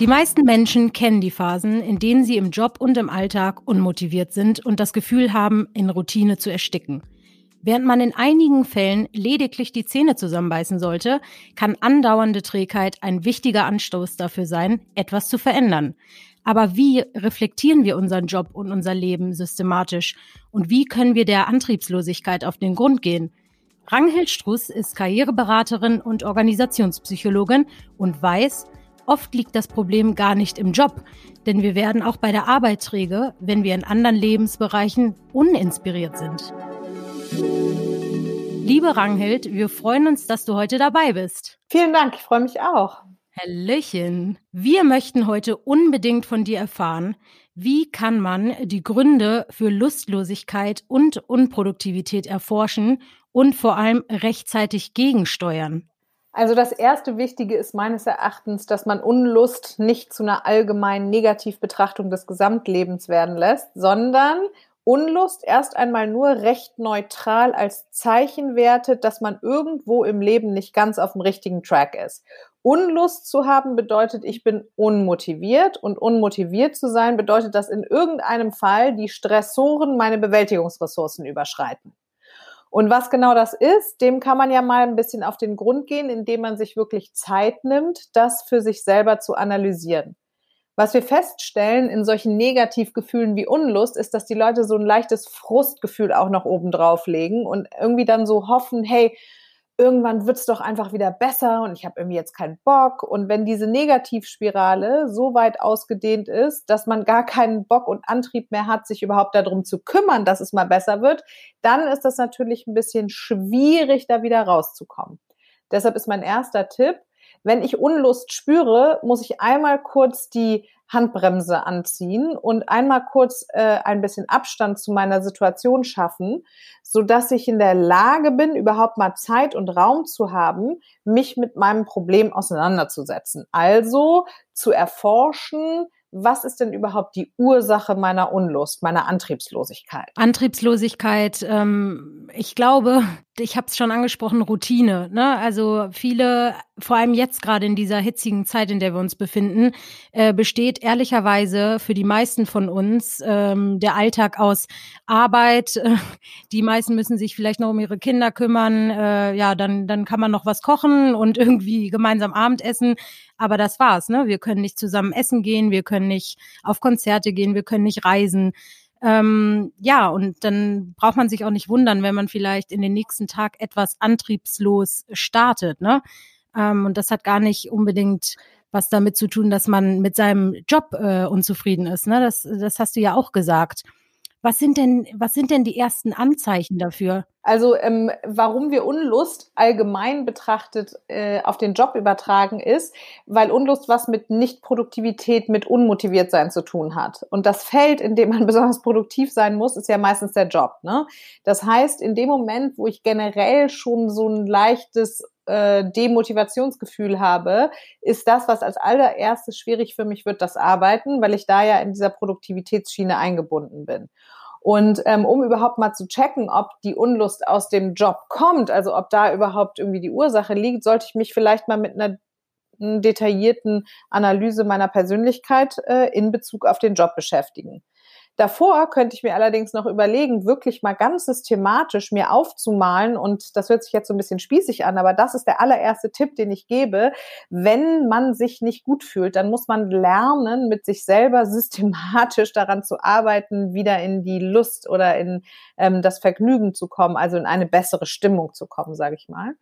Die meisten Menschen kennen die Phasen, in denen sie im Job und im Alltag unmotiviert sind und das Gefühl haben, in Routine zu ersticken. Während man in einigen Fällen lediglich die Zähne zusammenbeißen sollte, kann andauernde Trägheit ein wichtiger Anstoß dafür sein, etwas zu verändern. Aber wie reflektieren wir unseren Job und unser Leben systematisch? Und wie können wir der Antriebslosigkeit auf den Grund gehen? Ranghild Struss ist Karriereberaterin und Organisationspsychologin und weiß, Oft liegt das Problem gar nicht im Job, denn wir werden auch bei der Arbeit träge, wenn wir in anderen Lebensbereichen uninspiriert sind. Liebe Ranghild, wir freuen uns, dass du heute dabei bist. Vielen Dank, ich freue mich auch. Hallöchen. Wir möchten heute unbedingt von dir erfahren, wie kann man die Gründe für Lustlosigkeit und Unproduktivität erforschen und vor allem rechtzeitig gegensteuern? Also das erste Wichtige ist meines Erachtens, dass man Unlust nicht zu einer allgemeinen Negativbetrachtung des Gesamtlebens werden lässt, sondern Unlust erst einmal nur recht neutral als Zeichen wertet, dass man irgendwo im Leben nicht ganz auf dem richtigen Track ist. Unlust zu haben bedeutet, ich bin unmotiviert und unmotiviert zu sein bedeutet, dass in irgendeinem Fall die Stressoren meine Bewältigungsressourcen überschreiten. Und was genau das ist, dem kann man ja mal ein bisschen auf den Grund gehen, indem man sich wirklich Zeit nimmt, das für sich selber zu analysieren. Was wir feststellen in solchen Negativgefühlen wie Unlust, ist, dass die Leute so ein leichtes Frustgefühl auch noch oben drauf legen und irgendwie dann so hoffen, hey, irgendwann wird's doch einfach wieder besser und ich habe irgendwie jetzt keinen Bock. Und wenn diese Negativspirale so weit ausgedehnt ist, dass man gar keinen Bock und Antrieb mehr hat, sich überhaupt darum zu kümmern, dass es mal besser wird, dann ist das natürlich ein bisschen schwierig, da wieder rauszukommen. Deshalb ist mein erster Tipp, wenn ich Unlust spüre, muss ich einmal kurz die Handbremse anziehen und einmal kurz äh, ein bisschen Abstand zu meiner Situation schaffen, so dass ich in der Lage bin, überhaupt mal Zeit und Raum zu haben, mich mit meinem Problem auseinanderzusetzen. Also zu erforschen, was ist denn überhaupt die Ursache meiner Unlust, meiner Antriebslosigkeit? Antriebslosigkeit, ähm, ich glaube, ich habe es schon angesprochen, Routine. Ne? Also viele, vor allem jetzt gerade in dieser hitzigen Zeit, in der wir uns befinden, äh, besteht ehrlicherweise für die meisten von uns ähm, der Alltag aus Arbeit. die meisten müssen sich vielleicht noch um ihre Kinder kümmern. Äh, ja, dann, dann kann man noch was kochen und irgendwie gemeinsam Abendessen. Aber das war's. Ne? Wir können nicht zusammen essen gehen, wir können nicht auf Konzerte gehen, wir können nicht reisen. Ähm, ja, und dann braucht man sich auch nicht wundern, wenn man vielleicht in den nächsten Tag etwas antriebslos startet. Ne? Ähm, und das hat gar nicht unbedingt was damit zu tun, dass man mit seinem Job äh, unzufrieden ist. Ne? Das, das hast du ja auch gesagt. Was sind denn, was sind denn die ersten Anzeichen dafür? Also ähm, warum wir Unlust allgemein betrachtet äh, auf den Job übertragen ist, weil Unlust was mit Nichtproduktivität, mit unmotiviert sein zu tun hat. Und das Feld, in dem man besonders produktiv sein muss, ist ja meistens der Job. Ne? Das heißt, in dem Moment, wo ich generell schon so ein leichtes äh, Demotivationsgefühl habe, ist das, was als allererstes schwierig für mich wird, das Arbeiten, weil ich da ja in dieser Produktivitätsschiene eingebunden bin. Und ähm, um überhaupt mal zu checken, ob die Unlust aus dem Job kommt, also ob da überhaupt irgendwie die Ursache liegt, sollte ich mich vielleicht mal mit einer detaillierten Analyse meiner Persönlichkeit äh, in Bezug auf den Job beschäftigen. Davor könnte ich mir allerdings noch überlegen, wirklich mal ganz systematisch mir aufzumalen und das hört sich jetzt so ein bisschen spießig an, aber das ist der allererste Tipp, den ich gebe. Wenn man sich nicht gut fühlt, dann muss man lernen, mit sich selber systematisch daran zu arbeiten, wieder in die Lust oder in ähm, das Vergnügen zu kommen, also in eine bessere Stimmung zu kommen, sage ich mal.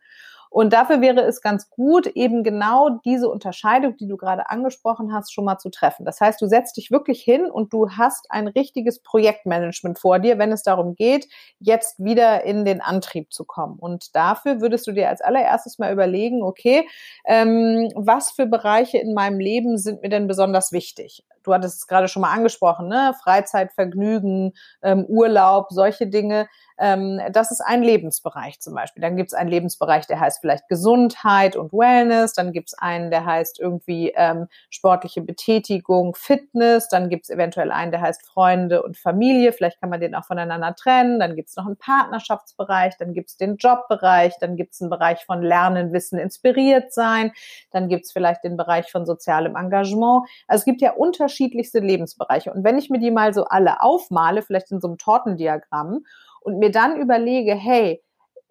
Und dafür wäre es ganz gut, eben genau diese Unterscheidung, die du gerade angesprochen hast, schon mal zu treffen. Das heißt, du setzt dich wirklich hin und du hast ein richtiges Projektmanagement vor dir, wenn es darum geht, jetzt wieder in den Antrieb zu kommen. Und dafür würdest du dir als allererstes mal überlegen, okay, ähm, was für Bereiche in meinem Leben sind mir denn besonders wichtig? Du hattest es gerade schon mal angesprochen, ne? Freizeit, Vergnügen, ähm, Urlaub, solche Dinge. Ähm, das ist ein Lebensbereich zum Beispiel. Dann gibt es einen Lebensbereich, der heißt vielleicht Gesundheit und Wellness. Dann gibt es einen, der heißt irgendwie ähm, sportliche Betätigung, Fitness. Dann gibt es eventuell einen, der heißt Freunde und Familie. Vielleicht kann man den auch voneinander trennen. Dann gibt es noch einen Partnerschaftsbereich. Dann gibt es den Jobbereich. Dann gibt es einen Bereich von Lernen, Wissen, inspiriert sein. Dann gibt es vielleicht den Bereich von sozialem Engagement. Also es gibt ja unterschiedlichste Lebensbereiche. Und wenn ich mir die mal so alle aufmale, vielleicht in so einem Tortendiagramm, und mir dann überlege, hey,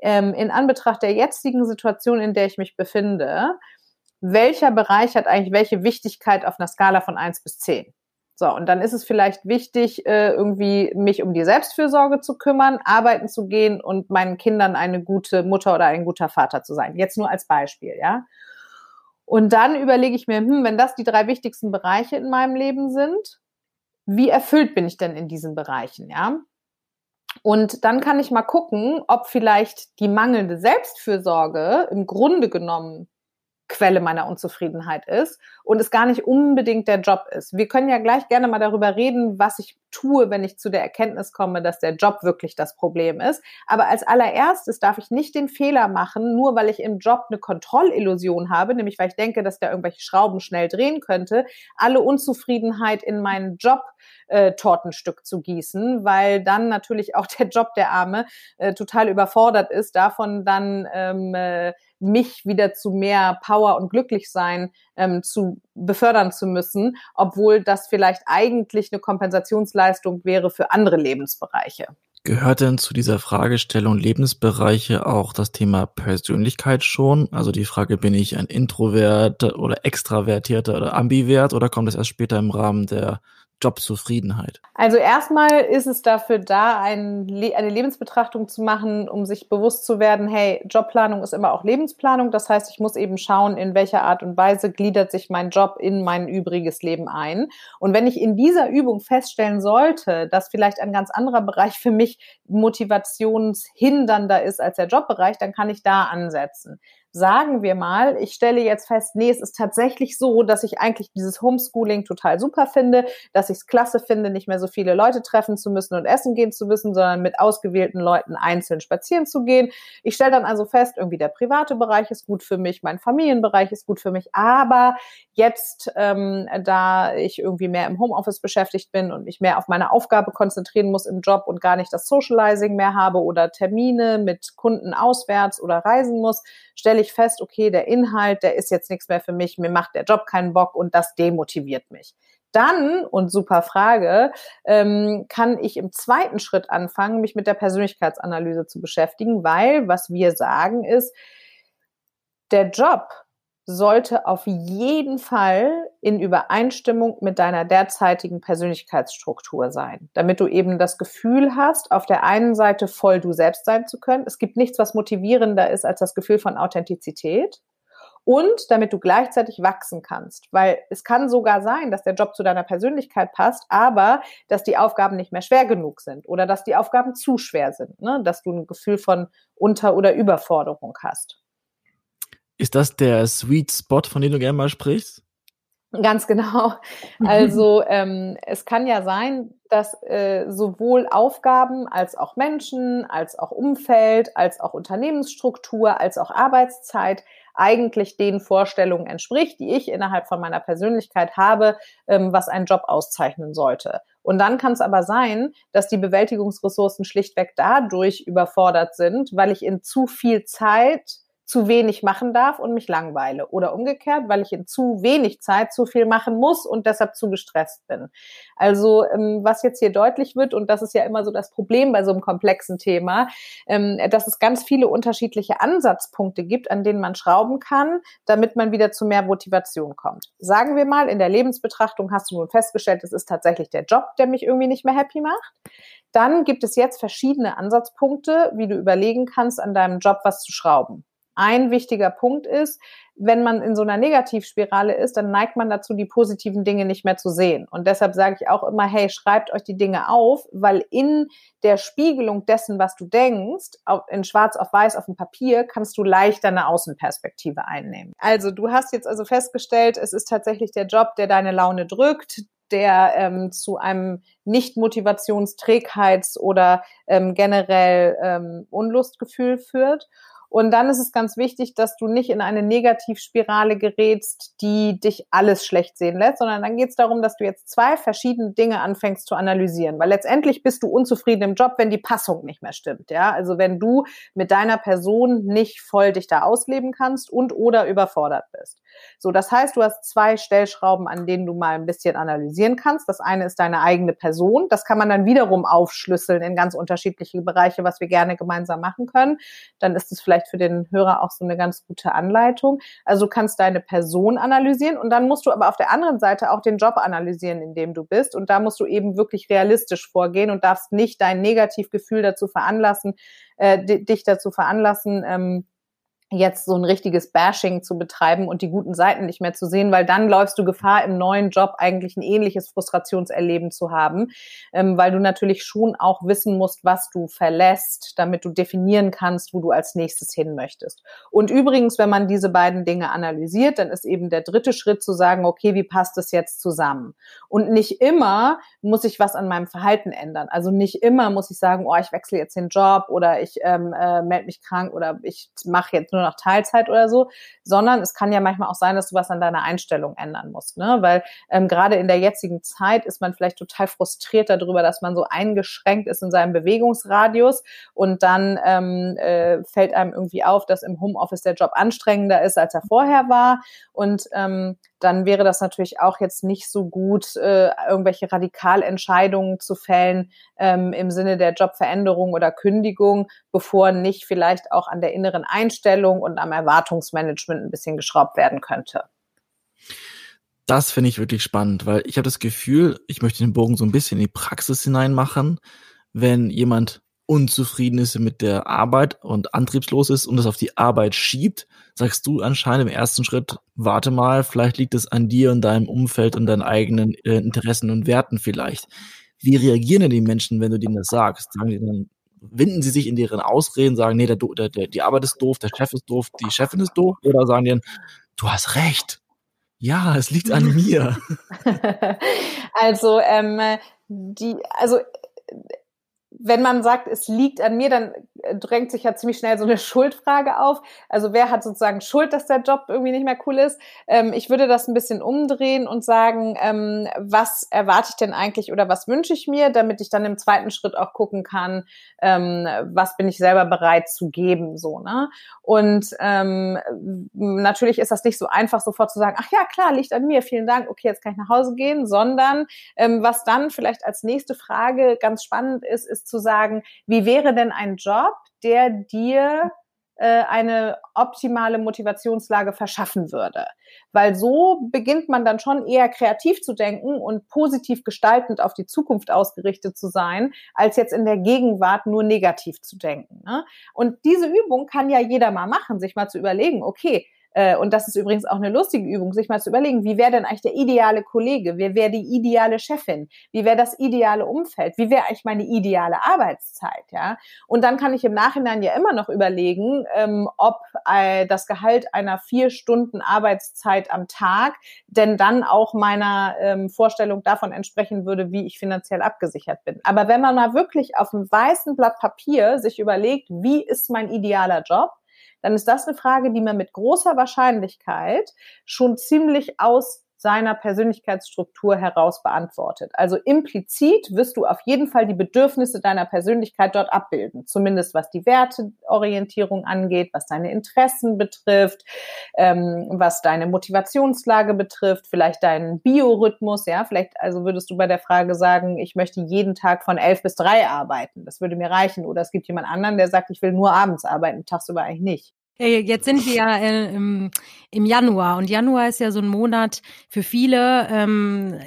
ähm, in Anbetracht der jetzigen Situation, in der ich mich befinde, welcher Bereich hat eigentlich welche Wichtigkeit auf einer Skala von eins bis zehn? So, und dann ist es vielleicht wichtig, äh, irgendwie mich um die Selbstfürsorge zu kümmern, arbeiten zu gehen und meinen Kindern eine gute Mutter oder ein guter Vater zu sein. Jetzt nur als Beispiel, ja. Und dann überlege ich mir, hm, wenn das die drei wichtigsten Bereiche in meinem Leben sind, wie erfüllt bin ich denn in diesen Bereichen, ja? Und dann kann ich mal gucken, ob vielleicht die mangelnde Selbstfürsorge im Grunde genommen Quelle meiner Unzufriedenheit ist und es gar nicht unbedingt der Job ist. Wir können ja gleich gerne mal darüber reden, was ich tue, wenn ich zu der Erkenntnis komme, dass der Job wirklich das Problem ist. Aber als allererstes darf ich nicht den Fehler machen, nur weil ich im Job eine Kontrollillusion habe, nämlich weil ich denke, dass der irgendwelche Schrauben schnell drehen könnte, alle Unzufriedenheit in meinen Job äh, Tortenstück zu gießen, weil dann natürlich auch der Job der Arme äh, total überfordert ist, davon dann ähm, äh, mich wieder zu mehr Power und Glücklichsein ähm, zu befördern zu müssen, obwohl das vielleicht eigentlich eine Kompensationsleistung wäre für andere Lebensbereiche. Gehört denn zu dieser Fragestellung Lebensbereiche auch das Thema Persönlichkeit schon? Also die Frage, bin ich ein Introvert oder Extravertierter oder Ambivert oder kommt das erst später im Rahmen der Jobzufriedenheit? Also erstmal ist es dafür da, ein, eine Lebensbetrachtung zu machen, um sich bewusst zu werden, hey, Jobplanung ist immer auch Lebensplanung. Das heißt, ich muss eben schauen, in welcher Art und Weise gliedert sich mein Job in mein übriges Leben ein. Und wenn ich in dieser Übung feststellen sollte, dass vielleicht ein ganz anderer Bereich für mich motivationshindernder ist als der Jobbereich, dann kann ich da ansetzen sagen wir mal, ich stelle jetzt fest, nee, es ist tatsächlich so, dass ich eigentlich dieses Homeschooling total super finde, dass ich es klasse finde, nicht mehr so viele Leute treffen zu müssen und essen gehen zu müssen, sondern mit ausgewählten Leuten einzeln spazieren zu gehen. Ich stelle dann also fest, irgendwie der private Bereich ist gut für mich, mein Familienbereich ist gut für mich, aber jetzt, ähm, da ich irgendwie mehr im Homeoffice beschäftigt bin und mich mehr auf meine Aufgabe konzentrieren muss im Job und gar nicht das Socializing mehr habe oder Termine mit Kunden auswärts oder reisen muss, stelle ich fest, okay, der Inhalt, der ist jetzt nichts mehr für mich, mir macht der Job keinen Bock und das demotiviert mich. Dann, und super Frage, ähm, kann ich im zweiten Schritt anfangen, mich mit der Persönlichkeitsanalyse zu beschäftigen, weil was wir sagen ist, der Job sollte auf jeden Fall in Übereinstimmung mit deiner derzeitigen Persönlichkeitsstruktur sein, damit du eben das Gefühl hast, auf der einen Seite voll du selbst sein zu können. Es gibt nichts, was motivierender ist als das Gefühl von Authentizität. Und damit du gleichzeitig wachsen kannst, weil es kann sogar sein, dass der Job zu deiner Persönlichkeit passt, aber dass die Aufgaben nicht mehr schwer genug sind oder dass die Aufgaben zu schwer sind, ne? dass du ein Gefühl von Unter- oder Überforderung hast. Ist das der Sweet Spot, von dem du gerne mal sprichst? Ganz genau. Also ähm, es kann ja sein, dass äh, sowohl Aufgaben als auch Menschen, als auch Umfeld, als auch Unternehmensstruktur, als auch Arbeitszeit eigentlich den Vorstellungen entspricht, die ich innerhalb von meiner Persönlichkeit habe, ähm, was einen Job auszeichnen sollte. Und dann kann es aber sein, dass die Bewältigungsressourcen schlichtweg dadurch überfordert sind, weil ich in zu viel Zeit zu wenig machen darf und mich langweile. Oder umgekehrt, weil ich in zu wenig Zeit zu viel machen muss und deshalb zu gestresst bin. Also ähm, was jetzt hier deutlich wird, und das ist ja immer so das Problem bei so einem komplexen Thema, ähm, dass es ganz viele unterschiedliche Ansatzpunkte gibt, an denen man schrauben kann, damit man wieder zu mehr Motivation kommt. Sagen wir mal, in der Lebensbetrachtung hast du nun festgestellt, es ist tatsächlich der Job, der mich irgendwie nicht mehr happy macht. Dann gibt es jetzt verschiedene Ansatzpunkte, wie du überlegen kannst, an deinem Job was zu schrauben ein wichtiger Punkt ist, wenn man in so einer Negativspirale ist, dann neigt man dazu, die positiven Dinge nicht mehr zu sehen. Und deshalb sage ich auch immer, hey, schreibt euch die Dinge auf, weil in der Spiegelung dessen, was du denkst, in schwarz auf weiß auf dem Papier, kannst du leichter eine Außenperspektive einnehmen. Also du hast jetzt also festgestellt, es ist tatsächlich der Job, der deine Laune drückt der ähm, zu einem Nicht-Motivations-, oder ähm, generell ähm, Unlustgefühl führt. Und dann ist es ganz wichtig, dass du nicht in eine Negativspirale gerätst, die dich alles schlecht sehen lässt, sondern dann geht es darum, dass du jetzt zwei verschiedene Dinge anfängst zu analysieren. Weil letztendlich bist du unzufrieden im Job, wenn die Passung nicht mehr stimmt. Ja, also wenn du mit deiner Person nicht voll dich da ausleben kannst und oder überfordert bist. So, das heißt, du hast zwei Stellschrauben, an denen du mal ein bisschen analysieren kannst. Das eine ist deine eigene Person. Das kann man dann wiederum aufschlüsseln in ganz unterschiedliche Bereiche, was wir gerne gemeinsam machen können. Dann ist es vielleicht für den Hörer auch so eine ganz gute Anleitung. Also du kannst deine Person analysieren und dann musst du aber auf der anderen Seite auch den Job analysieren, in dem du bist. Und da musst du eben wirklich realistisch vorgehen und darfst nicht dein Negativgefühl dazu veranlassen, äh, dich dazu veranlassen, ähm, jetzt so ein richtiges Bashing zu betreiben und die guten Seiten nicht mehr zu sehen, weil dann läufst du Gefahr, im neuen Job eigentlich ein ähnliches Frustrationserleben zu haben, ähm, weil du natürlich schon auch wissen musst, was du verlässt, damit du definieren kannst, wo du als nächstes hin möchtest. Und übrigens, wenn man diese beiden Dinge analysiert, dann ist eben der dritte Schritt zu sagen, okay, wie passt es jetzt zusammen? Und nicht immer muss ich was an meinem Verhalten ändern. Also nicht immer muss ich sagen, oh, ich wechsle jetzt den Job oder ich ähm, äh, melde mich krank oder ich mache jetzt nur nur noch Teilzeit oder so, sondern es kann ja manchmal auch sein, dass du was an deiner Einstellung ändern musst, ne? Weil ähm, gerade in der jetzigen Zeit ist man vielleicht total frustriert darüber, dass man so eingeschränkt ist in seinem Bewegungsradius und dann ähm, äh, fällt einem irgendwie auf, dass im Homeoffice der Job anstrengender ist, als er vorher war und ähm, dann wäre das natürlich auch jetzt nicht so gut, äh, irgendwelche Radikalentscheidungen zu fällen ähm, im Sinne der Jobveränderung oder Kündigung, bevor nicht vielleicht auch an der inneren Einstellung und am Erwartungsmanagement ein bisschen geschraubt werden könnte. Das finde ich wirklich spannend, weil ich habe das Gefühl, ich möchte den Bogen so ein bisschen in die Praxis hineinmachen, wenn jemand unzufrieden ist mit der Arbeit und antriebslos ist und es auf die Arbeit schiebt, sagst du anscheinend im ersten Schritt, warte mal, vielleicht liegt es an dir und deinem Umfeld und deinen eigenen äh, Interessen und Werten vielleicht. Wie reagieren denn die Menschen, wenn du denen das sagst? Sagen die dann, winden sie sich in deren Ausreden, sagen, nee, der, der, die Arbeit ist doof, der Chef ist doof, die Chefin ist doof, oder sagen die dann, du hast recht. Ja, es liegt an mir. also, ähm, die, also wenn man sagt, es liegt an mir, dann äh, drängt sich ja ziemlich schnell so eine Schuldfrage auf. Also wer hat sozusagen Schuld, dass der Job irgendwie nicht mehr cool ist? Ähm, ich würde das ein bisschen umdrehen und sagen, ähm, was erwarte ich denn eigentlich oder was wünsche ich mir, damit ich dann im zweiten Schritt auch gucken kann, ähm, was bin ich selber bereit zu geben, so, ne? Und ähm, natürlich ist das nicht so einfach, sofort zu sagen, ach ja, klar, liegt an mir, vielen Dank, okay, jetzt kann ich nach Hause gehen, sondern ähm, was dann vielleicht als nächste Frage ganz spannend ist, ist zu sagen, wie wäre denn ein Job, der dir äh, eine optimale Motivationslage verschaffen würde. Weil so beginnt man dann schon eher kreativ zu denken und positiv gestaltend auf die Zukunft ausgerichtet zu sein, als jetzt in der Gegenwart nur negativ zu denken. Ne? Und diese Übung kann ja jeder mal machen, sich mal zu überlegen, okay, äh, und das ist übrigens auch eine lustige Übung, sich mal zu überlegen, wie wäre denn eigentlich der ideale Kollege? Wer wäre die ideale Chefin? Wie wäre das ideale Umfeld? Wie wäre eigentlich meine ideale Arbeitszeit? Ja, und dann kann ich im Nachhinein ja immer noch überlegen, ähm, ob äh, das Gehalt einer vier Stunden Arbeitszeit am Tag denn dann auch meiner ähm, Vorstellung davon entsprechen würde, wie ich finanziell abgesichert bin. Aber wenn man mal wirklich auf einem weißen Blatt Papier sich überlegt, wie ist mein idealer Job? Dann ist das eine Frage, die man mit großer Wahrscheinlichkeit schon ziemlich aus seiner Persönlichkeitsstruktur heraus beantwortet. Also implizit wirst du auf jeden Fall die Bedürfnisse deiner Persönlichkeit dort abbilden, zumindest was die Werteorientierung angeht, was deine Interessen betrifft, ähm, was deine Motivationslage betrifft, vielleicht deinen Biorhythmus, ja, vielleicht also würdest du bei der Frage sagen, ich möchte jeden Tag von elf bis drei arbeiten, das würde mir reichen, oder es gibt jemand anderen, der sagt, ich will nur abends arbeiten, tagsüber eigentlich nicht. Jetzt sind wir ja äh, im, im, Januar und Januar ist ja so ein Monat für viele, ähm,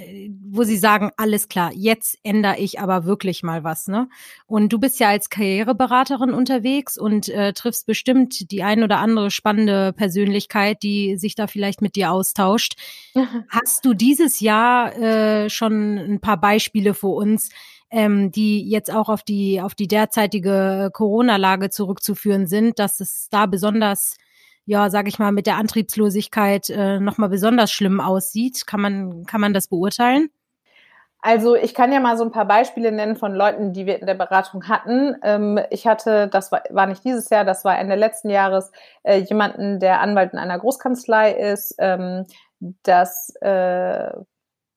wo sie sagen, alles klar, jetzt ändere ich aber wirklich mal was. Ne? Und du bist ja als Karriereberaterin unterwegs und äh, triffst bestimmt die ein oder andere spannende Persönlichkeit, die sich da vielleicht mit dir austauscht. Hast du dieses Jahr äh, schon ein paar Beispiele für uns, ähm, die jetzt auch auf die, auf die derzeitige Corona-Lage zurückzuführen sind, dass es da besonders ja, sage ich mal, mit der Antriebslosigkeit äh, nochmal besonders schlimm aussieht. Kann man, kann man das beurteilen? Also ich kann ja mal so ein paar Beispiele nennen von Leuten, die wir in der Beratung hatten. Ähm, ich hatte, das war, war nicht dieses Jahr, das war Ende letzten Jahres, äh, jemanden, der Anwalt in einer Großkanzlei ist, ähm, das äh,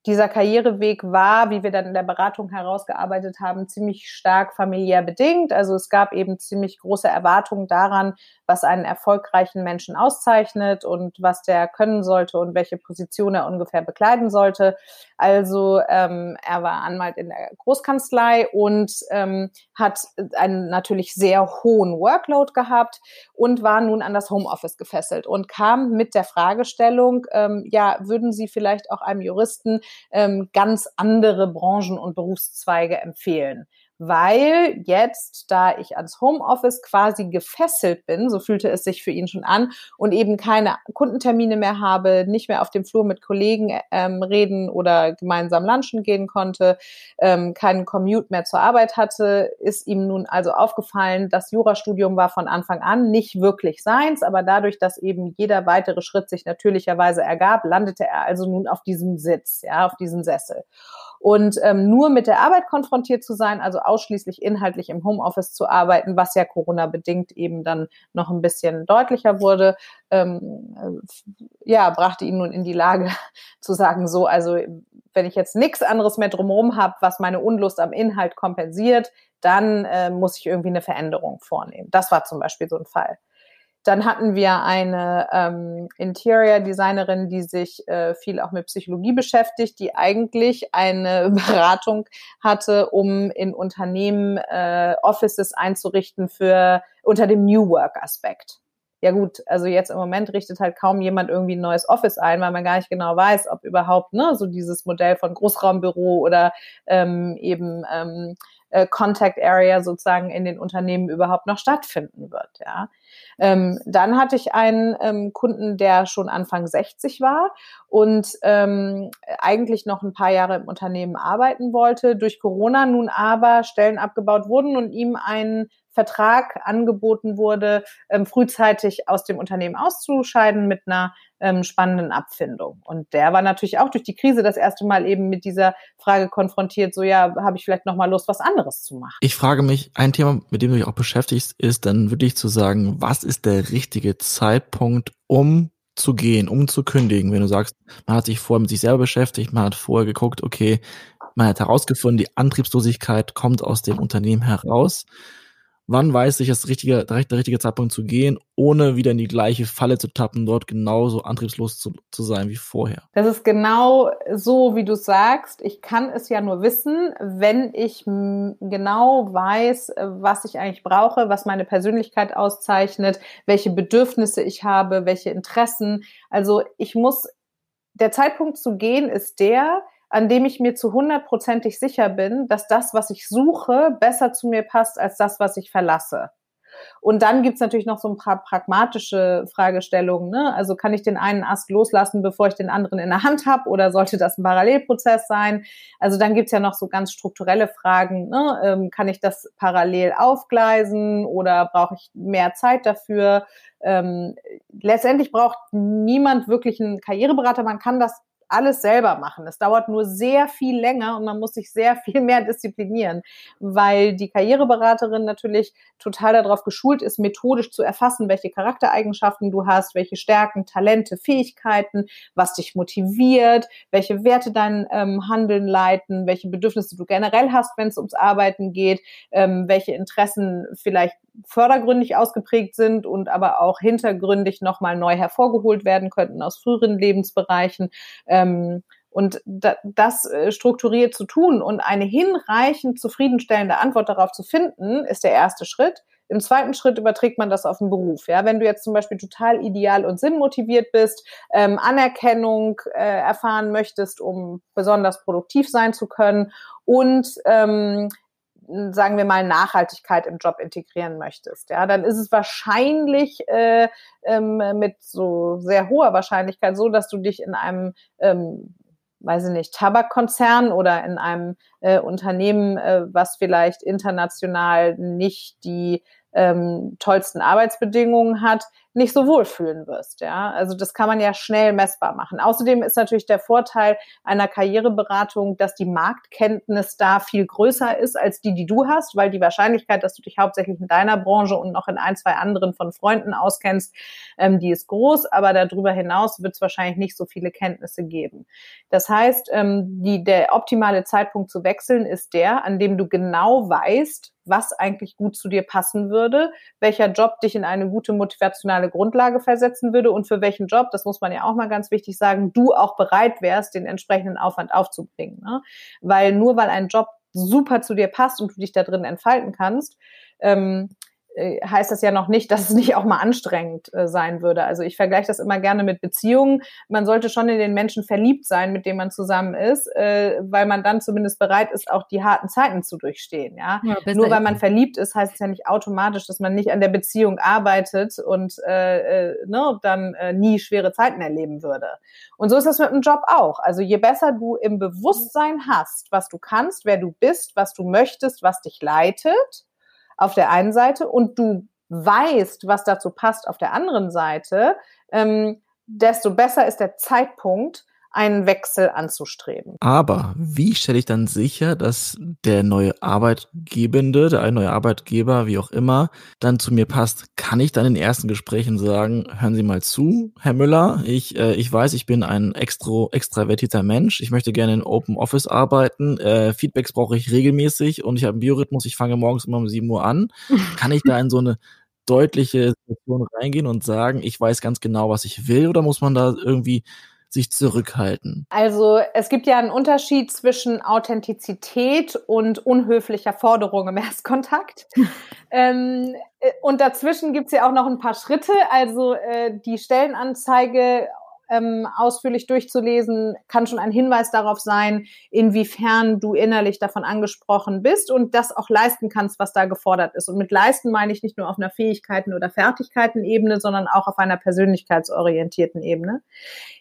dieser Karriereweg war, wie wir dann in der Beratung herausgearbeitet haben, ziemlich stark familiär bedingt. Also es gab eben ziemlich große Erwartungen daran, was einen erfolgreichen Menschen auszeichnet und was der können sollte und welche Position er ungefähr bekleiden sollte. Also ähm, er war Anwalt in der Großkanzlei und ähm, hat einen natürlich sehr hohen Workload gehabt und war nun an das Homeoffice gefesselt und kam mit der Fragestellung, ähm, ja, würden Sie vielleicht auch einem Juristen ähm, ganz andere Branchen und Berufszweige empfehlen? Weil jetzt, da ich ans Homeoffice quasi gefesselt bin, so fühlte es sich für ihn schon an, und eben keine Kundentermine mehr habe, nicht mehr auf dem Flur mit Kollegen ähm, reden oder gemeinsam lunchen gehen konnte, ähm, keinen Commute mehr zur Arbeit hatte, ist ihm nun also aufgefallen, das Jurastudium war von Anfang an nicht wirklich seins, aber dadurch, dass eben jeder weitere Schritt sich natürlicherweise ergab, landete er also nun auf diesem Sitz, ja, auf diesem Sessel. Und ähm, nur mit der Arbeit konfrontiert zu sein, also ausschließlich inhaltlich im Homeoffice zu arbeiten, was ja Corona-bedingt eben dann noch ein bisschen deutlicher wurde, ähm, äh, ja, brachte ihn nun in die Lage zu sagen, so, also wenn ich jetzt nichts anderes mehr drumherum habe, was meine Unlust am Inhalt kompensiert, dann äh, muss ich irgendwie eine Veränderung vornehmen. Das war zum Beispiel so ein Fall. Dann hatten wir eine ähm, Interior Designerin, die sich äh, viel auch mit Psychologie beschäftigt, die eigentlich eine Beratung hatte, um in Unternehmen äh, Offices einzurichten für unter dem New Work Aspekt. Ja gut, also jetzt im Moment richtet halt kaum jemand irgendwie ein neues Office ein, weil man gar nicht genau weiß, ob überhaupt ne so dieses Modell von Großraumbüro oder ähm, eben ähm, äh, Contact Area sozusagen in den Unternehmen überhaupt noch stattfinden wird. Ja. Ähm, dann hatte ich einen ähm, Kunden, der schon Anfang 60 war und ähm, eigentlich noch ein paar Jahre im Unternehmen arbeiten wollte, durch Corona nun aber Stellen abgebaut wurden und ihm ein Vertrag angeboten wurde, ähm, frühzeitig aus dem Unternehmen auszuscheiden mit einer ähm, spannenden Abfindung. Und der war natürlich auch durch die Krise das erste Mal eben mit dieser Frage konfrontiert, so ja, habe ich vielleicht nochmal Lust, was anderes zu machen. Ich frage mich, ein Thema, mit dem du dich auch beschäftigst, ist dann wirklich zu sagen, was ist der richtige Zeitpunkt, um zu gehen, um zu kündigen, wenn du sagst, man hat sich vorher mit sich selber beschäftigt, man hat vorher geguckt, okay, man hat herausgefunden, die Antriebslosigkeit kommt aus dem Unternehmen heraus wann weiß ich, der richtige, der richtige Zeitpunkt zu gehen, ohne wieder in die gleiche Falle zu tappen, dort genauso antriebslos zu, zu sein wie vorher. Das ist genau so, wie du sagst. Ich kann es ja nur wissen, wenn ich genau weiß, was ich eigentlich brauche, was meine Persönlichkeit auszeichnet, welche Bedürfnisse ich habe, welche Interessen. Also ich muss, der Zeitpunkt zu gehen ist der, an dem ich mir zu hundertprozentig sicher bin, dass das, was ich suche, besser zu mir passt als das, was ich verlasse. Und dann gibt's natürlich noch so ein paar pragmatische Fragestellungen. Ne? Also kann ich den einen Ast loslassen, bevor ich den anderen in der Hand habe, oder sollte das ein Parallelprozess sein? Also dann gibt's ja noch so ganz strukturelle Fragen. Ne? Ähm, kann ich das parallel aufgleisen oder brauche ich mehr Zeit dafür? Ähm, letztendlich braucht niemand wirklich einen Karriereberater. Man kann das alles selber machen. Es dauert nur sehr viel länger und man muss sich sehr viel mehr disziplinieren, weil die Karriereberaterin natürlich total darauf geschult ist, methodisch zu erfassen, welche Charaktereigenschaften du hast, welche Stärken, Talente, Fähigkeiten, was dich motiviert, welche Werte dein ähm, Handeln leiten, welche Bedürfnisse du generell hast, wenn es ums Arbeiten geht, ähm, welche Interessen vielleicht fördergründig ausgeprägt sind und aber auch hintergründig nochmal neu hervorgeholt werden könnten aus früheren Lebensbereichen. Ähm, und das äh, strukturiert zu tun und eine hinreichend zufriedenstellende Antwort darauf zu finden, ist der erste Schritt. Im zweiten Schritt überträgt man das auf den Beruf. Ja, wenn du jetzt zum Beispiel total ideal und sinnmotiviert bist, ähm, Anerkennung äh, erfahren möchtest, um besonders produktiv sein zu können und ähm, sagen wir mal, Nachhaltigkeit im Job integrieren möchtest, ja, dann ist es wahrscheinlich äh, ähm, mit so sehr hoher Wahrscheinlichkeit so, dass du dich in einem ähm, weiß ich nicht, Tabakkonzern oder in einem äh, Unternehmen, äh, was vielleicht international nicht die ähm, tollsten Arbeitsbedingungen hat, nicht so wohlfühlen wirst. Ja, also das kann man ja schnell messbar machen. Außerdem ist natürlich der Vorteil einer Karriereberatung, dass die Marktkenntnis da viel größer ist als die, die du hast, weil die Wahrscheinlichkeit, dass du dich hauptsächlich in deiner Branche und noch in ein, zwei anderen von Freunden auskennst, ähm, die ist groß, aber darüber hinaus wird es wahrscheinlich nicht so viele Kenntnisse geben. Das heißt, ähm, die, der optimale Zeitpunkt zu wechseln ist der, an dem du genau weißt, was eigentlich gut zu dir passen würde, welcher Job dich in eine gute motivationale Grundlage versetzen würde und für welchen Job, das muss man ja auch mal ganz wichtig sagen, du auch bereit wärst, den entsprechenden Aufwand aufzubringen. Ne? Weil nur weil ein Job super zu dir passt und du dich da drin entfalten kannst, ähm, äh, heißt das ja noch nicht, dass es nicht auch mal anstrengend äh, sein würde. Also ich vergleiche das immer gerne mit Beziehungen. Man sollte schon in den Menschen verliebt sein, mit dem man zusammen ist, äh, weil man dann zumindest bereit ist, auch die harten Zeiten zu durchstehen. Ja, ja nur weil man verliebt ist, heißt es ja nicht automatisch, dass man nicht an der Beziehung arbeitet und äh, äh, ne, dann äh, nie schwere Zeiten erleben würde. Und so ist das mit dem Job auch. Also je besser du im Bewusstsein hast, was du kannst, wer du bist, was du möchtest, was dich leitet, auf der einen Seite und du weißt, was dazu passt auf der anderen Seite, ähm, desto besser ist der Zeitpunkt, einen Wechsel anzustreben. Aber wie stelle ich dann sicher, dass der neue Arbeitgebende, der neue Arbeitgeber, wie auch immer, dann zu mir passt? Kann ich dann in den ersten Gesprächen sagen, hören Sie mal zu, Herr Müller, ich, äh, ich weiß, ich bin ein extro, extravertierter Mensch, ich möchte gerne in Open Office arbeiten, äh, Feedbacks brauche ich regelmäßig und ich habe einen Biorhythmus, ich fange morgens immer um 7 Uhr an. Kann ich da in so eine deutliche Situation reingehen und sagen, ich weiß ganz genau, was ich will, oder muss man da irgendwie sich zurückhalten? Also es gibt ja einen Unterschied zwischen Authentizität und unhöflicher Forderung im Erstkontakt. ähm, äh, und dazwischen gibt es ja auch noch ein paar Schritte. Also äh, die Stellenanzeige ähm, ausführlich durchzulesen, kann schon ein Hinweis darauf sein, inwiefern du innerlich davon angesprochen bist und das auch leisten kannst, was da gefordert ist. Und mit leisten meine ich nicht nur auf einer Fähigkeiten- oder Fertigkeiten-Ebene, sondern auch auf einer persönlichkeitsorientierten Ebene.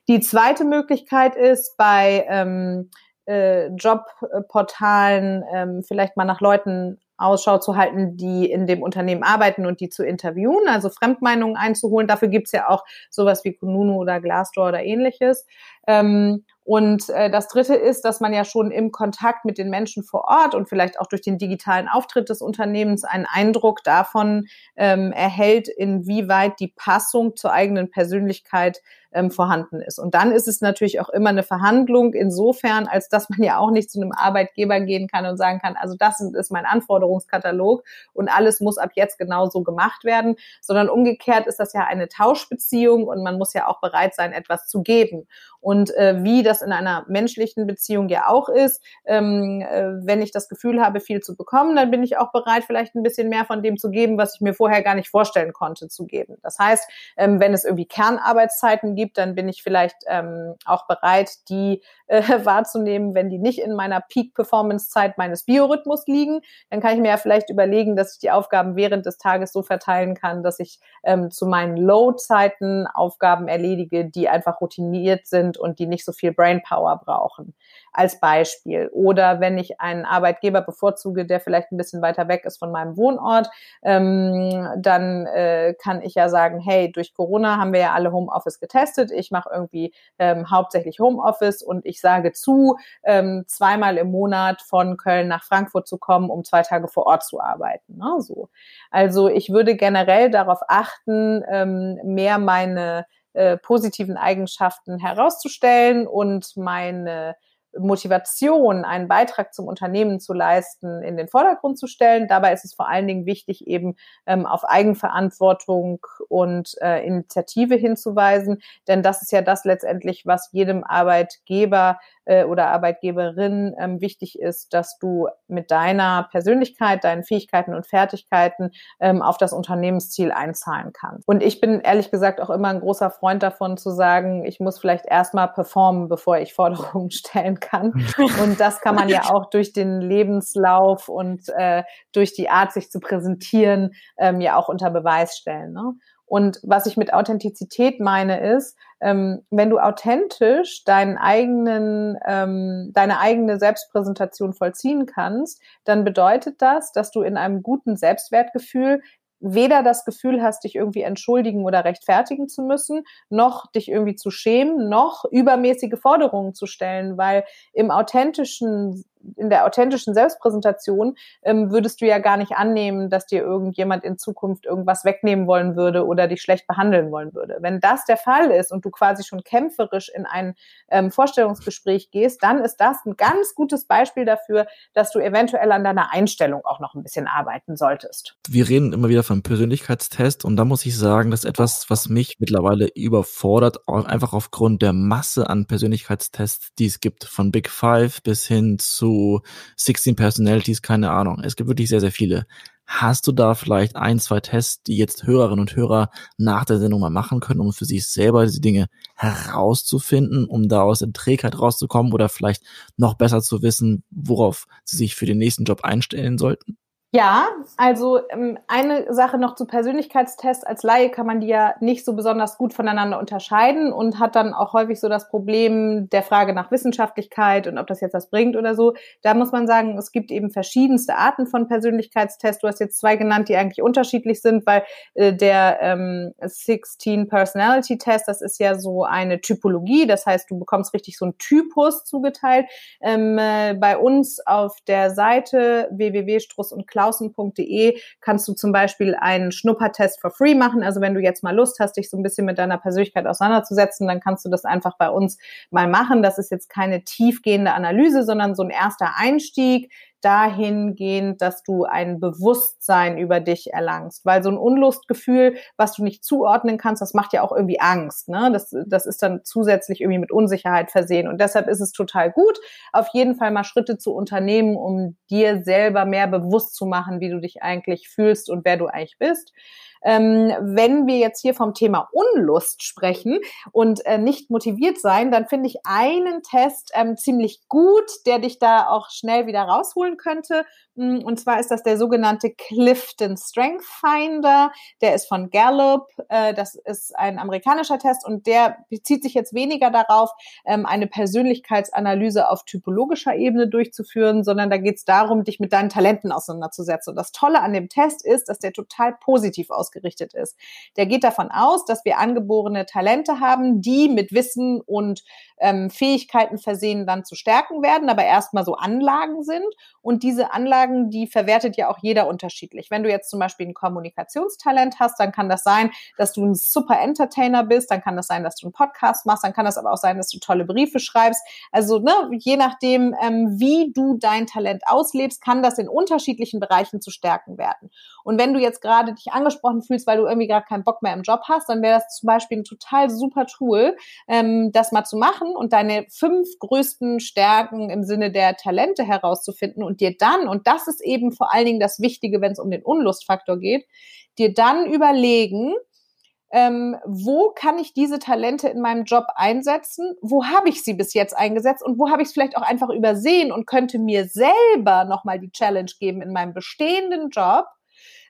Die zweite Möglichkeit ist bei ähm, äh, Jobportalen ähm, vielleicht mal nach Leuten Ausschau zu halten, die in dem Unternehmen arbeiten und die zu interviewen, also Fremdmeinungen einzuholen. Dafür gibt's ja auch sowas wie Kununu oder Glassdoor oder ähnliches. Ähm, und äh, das Dritte ist, dass man ja schon im Kontakt mit den Menschen vor Ort und vielleicht auch durch den digitalen Auftritt des Unternehmens einen Eindruck davon ähm, erhält, inwieweit die Passung zur eigenen Persönlichkeit ähm, vorhanden ist. Und dann ist es natürlich auch immer eine Verhandlung insofern, als dass man ja auch nicht zu einem Arbeitgeber gehen kann und sagen kann, also das ist mein Anforderungskatalog und alles muss ab jetzt genau so gemacht werden, sondern umgekehrt ist das ja eine Tauschbeziehung und man muss ja auch bereit sein, etwas zu geben. Und äh, wie das in einer menschlichen Beziehung ja auch ist, ähm, äh, wenn ich das Gefühl habe, viel zu bekommen, dann bin ich auch bereit, vielleicht ein bisschen mehr von dem zu geben, was ich mir vorher gar nicht vorstellen konnte zu geben. Das heißt, ähm, wenn es irgendwie Kernarbeitszeiten gibt, dann bin ich vielleicht ähm, auch bereit, die äh, wahrzunehmen, wenn die nicht in meiner Peak-Performance-Zeit meines Biorhythmus liegen. Dann kann ich mir ja vielleicht überlegen, dass ich die Aufgaben während des Tages so verteilen kann, dass ich ähm, zu meinen Low-Zeiten Aufgaben erledige, die einfach routiniert sind und die nicht so viel Brainpower brauchen als Beispiel. Oder wenn ich einen Arbeitgeber bevorzuge, der vielleicht ein bisschen weiter weg ist von meinem Wohnort, ähm, dann äh, kann ich ja sagen, hey, durch Corona haben wir ja alle Homeoffice getestet. Ich mache irgendwie ähm, hauptsächlich Homeoffice und ich sage zu, ähm, zweimal im Monat von Köln nach Frankfurt zu kommen, um zwei Tage vor Ort zu arbeiten. Ne? So. Also ich würde generell darauf achten, ähm, mehr meine äh, positiven Eigenschaften herauszustellen und meine Motivation, einen Beitrag zum Unternehmen zu leisten, in den Vordergrund zu stellen. Dabei ist es vor allen Dingen wichtig, eben ähm, auf Eigenverantwortung und äh, Initiative hinzuweisen, denn das ist ja das letztendlich, was jedem Arbeitgeber äh, oder Arbeitgeberin ähm, wichtig ist, dass du mit deiner Persönlichkeit, deinen Fähigkeiten und Fertigkeiten ähm, auf das Unternehmensziel einzahlen kannst. Und ich bin ehrlich gesagt auch immer ein großer Freund davon zu sagen, ich muss vielleicht erstmal performen, bevor ich Forderungen stellen kann. Und das kann man ja auch durch den Lebenslauf und äh, durch die Art, sich zu präsentieren, ähm, ja auch unter Beweis stellen. Ne? Und was ich mit Authentizität meine, ist, ähm, wenn du authentisch deinen eigenen, ähm, deine eigene Selbstpräsentation vollziehen kannst, dann bedeutet das, dass du in einem guten Selbstwertgefühl weder das Gefühl hast, dich irgendwie entschuldigen oder rechtfertigen zu müssen, noch dich irgendwie zu schämen, noch übermäßige Forderungen zu stellen, weil im authentischen in der authentischen Selbstpräsentation ähm, würdest du ja gar nicht annehmen, dass dir irgendjemand in Zukunft irgendwas wegnehmen wollen würde oder dich schlecht behandeln wollen würde. Wenn das der Fall ist und du quasi schon kämpferisch in ein ähm, Vorstellungsgespräch gehst, dann ist das ein ganz gutes Beispiel dafür, dass du eventuell an deiner Einstellung auch noch ein bisschen arbeiten solltest. Wir reden immer wieder vom Persönlichkeitstest und da muss ich sagen, das ist etwas, was mich mittlerweile überfordert, einfach aufgrund der Masse an Persönlichkeitstests, die es gibt, von Big Five bis hin zu 16 Personalities, keine Ahnung. Es gibt wirklich sehr, sehr viele. Hast du da vielleicht ein, zwei Tests, die jetzt Hörerinnen und Hörer nach der Sendung mal machen können, um für sich selber diese Dinge herauszufinden, um da aus der Trägheit rauszukommen oder vielleicht noch besser zu wissen, worauf sie sich für den nächsten Job einstellen sollten? Ja, also ähm, eine Sache noch zu Persönlichkeitstests. Als Laie kann man die ja nicht so besonders gut voneinander unterscheiden und hat dann auch häufig so das Problem der Frage nach Wissenschaftlichkeit und ob das jetzt was bringt oder so. Da muss man sagen, es gibt eben verschiedenste Arten von Persönlichkeitstests. Du hast jetzt zwei genannt, die eigentlich unterschiedlich sind, weil äh, der ähm, 16 Personality Test, das ist ja so eine Typologie. Das heißt, du bekommst richtig so einen Typus zugeteilt. Ähm, äh, bei uns auf der Seite www.struss und klausen.de kannst du zum Beispiel einen Schnuppertest for free machen. Also wenn du jetzt mal Lust hast, dich so ein bisschen mit deiner Persönlichkeit auseinanderzusetzen, dann kannst du das einfach bei uns mal machen. Das ist jetzt keine tiefgehende Analyse, sondern so ein erster Einstieg dahingehend, dass du ein Bewusstsein über dich erlangst. Weil so ein Unlustgefühl, was du nicht zuordnen kannst, das macht ja auch irgendwie Angst. Ne? Das, das ist dann zusätzlich irgendwie mit Unsicherheit versehen. Und deshalb ist es total gut, auf jeden Fall mal Schritte zu unternehmen, um dir selber mehr bewusst zu machen, wie du dich eigentlich fühlst und wer du eigentlich bist. Ähm, wenn wir jetzt hier vom Thema Unlust sprechen und äh, nicht motiviert sein, dann finde ich einen Test ähm, ziemlich gut, der dich da auch schnell wieder rausholen könnte. Mm, und zwar ist das der sogenannte Clifton Strength Finder. Der ist von Gallup. Äh, das ist ein amerikanischer Test und der bezieht sich jetzt weniger darauf, ähm, eine Persönlichkeitsanalyse auf typologischer Ebene durchzuführen, sondern da geht es darum, dich mit deinen Talenten auseinanderzusetzen. Und das Tolle an dem Test ist, dass der total positiv ausgerichtet ist. Der geht davon aus, dass wir angeborene Talente haben, die mit Wissen und ähm, Fähigkeiten versehen dann zu stärken werden, aber erstmal so Anlagen sind. Und diese Anlagen, die verwertet ja auch jeder unterschiedlich. Wenn du jetzt zum Beispiel ein Kommunikationstalent hast, dann kann das sein, dass du ein super Entertainer bist, dann kann das sein, dass du einen Podcast machst, dann kann das aber auch sein, dass du tolle Briefe schreibst. Also ne, je nachdem, ähm, wie du dein Talent auslebst, kann das in unterschiedlichen Bereichen zu stärken werden. Und wenn du jetzt gerade dich angesprochen fühlst, weil du irgendwie gerade keinen Bock mehr im Job hast, dann wäre das zum Beispiel ein total super Tool, ähm, das mal zu machen und deine fünf größten Stärken im Sinne der Talente herauszufinden und dir dann, und das ist eben vor allen Dingen das Wichtige, wenn es um den Unlustfaktor geht, dir dann überlegen, ähm, wo kann ich diese Talente in meinem Job einsetzen? Wo habe ich sie bis jetzt eingesetzt und wo habe ich es vielleicht auch einfach übersehen und könnte mir selber nochmal die Challenge geben in meinem bestehenden Job,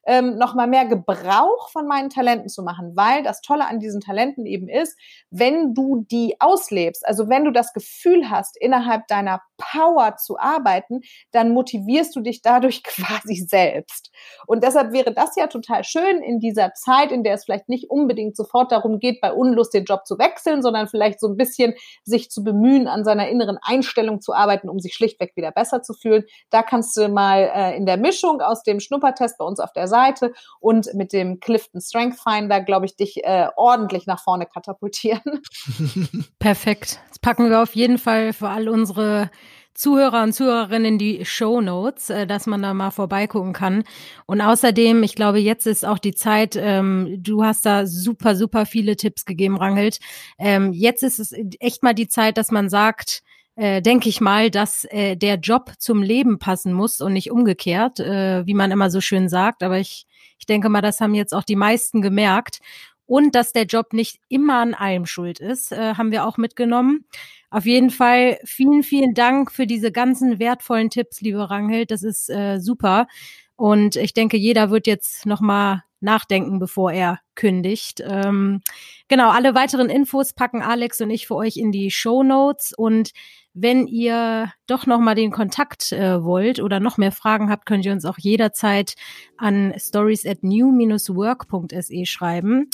ähm, noch mal mehr Gebrauch von meinen Talenten zu machen, weil das Tolle an diesen Talenten eben ist, wenn du die auslebst, also wenn du das Gefühl hast, innerhalb deiner Power zu arbeiten, dann motivierst du dich dadurch quasi selbst. Und deshalb wäre das ja total schön in dieser Zeit, in der es vielleicht nicht unbedingt sofort darum geht, bei Unlust den Job zu wechseln, sondern vielleicht so ein bisschen sich zu bemühen, an seiner inneren Einstellung zu arbeiten, um sich schlichtweg wieder besser zu fühlen. Da kannst du mal äh, in der Mischung aus dem Schnuppertest bei uns auf der Seite Seite und mit dem Clifton Strength Finder, glaube ich, dich äh, ordentlich nach vorne katapultieren. Perfekt. Das packen wir auf jeden Fall für all unsere Zuhörer und Zuhörerinnen in die Show Notes, äh, dass man da mal vorbeigucken kann. Und außerdem, ich glaube, jetzt ist auch die Zeit, ähm, du hast da super, super viele Tipps gegeben, Rangelt. Ähm, jetzt ist es echt mal die Zeit, dass man sagt, äh, denke ich mal, dass äh, der Job zum Leben passen muss und nicht umgekehrt, äh, wie man immer so schön sagt. Aber ich, ich denke mal, das haben jetzt auch die meisten gemerkt. Und dass der Job nicht immer an allem schuld ist, äh, haben wir auch mitgenommen. Auf jeden Fall vielen, vielen Dank für diese ganzen wertvollen Tipps, liebe Ranghild. Das ist äh, super. Und ich denke, jeder wird jetzt nochmal nachdenken, bevor er kündigt. Ähm, genau, alle weiteren Infos packen Alex und ich für euch in die Show Notes und wenn ihr doch noch mal den Kontakt äh, wollt oder noch mehr Fragen habt, könnt ihr uns auch jederzeit an stories at new-work.se schreiben.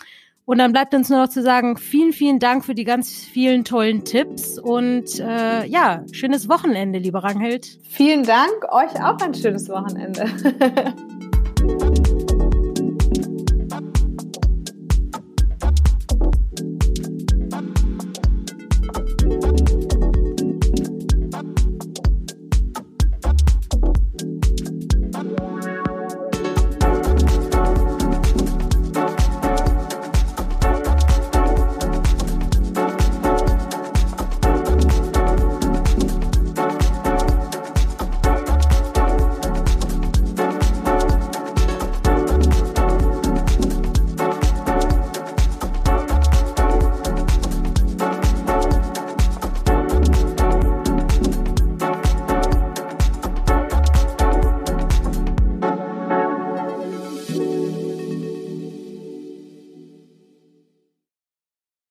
Und dann bleibt uns nur noch zu sagen, vielen, vielen Dank für die ganz vielen tollen Tipps und äh, ja, schönes Wochenende, lieber Ranghild. Vielen Dank, euch auch ein schönes Wochenende.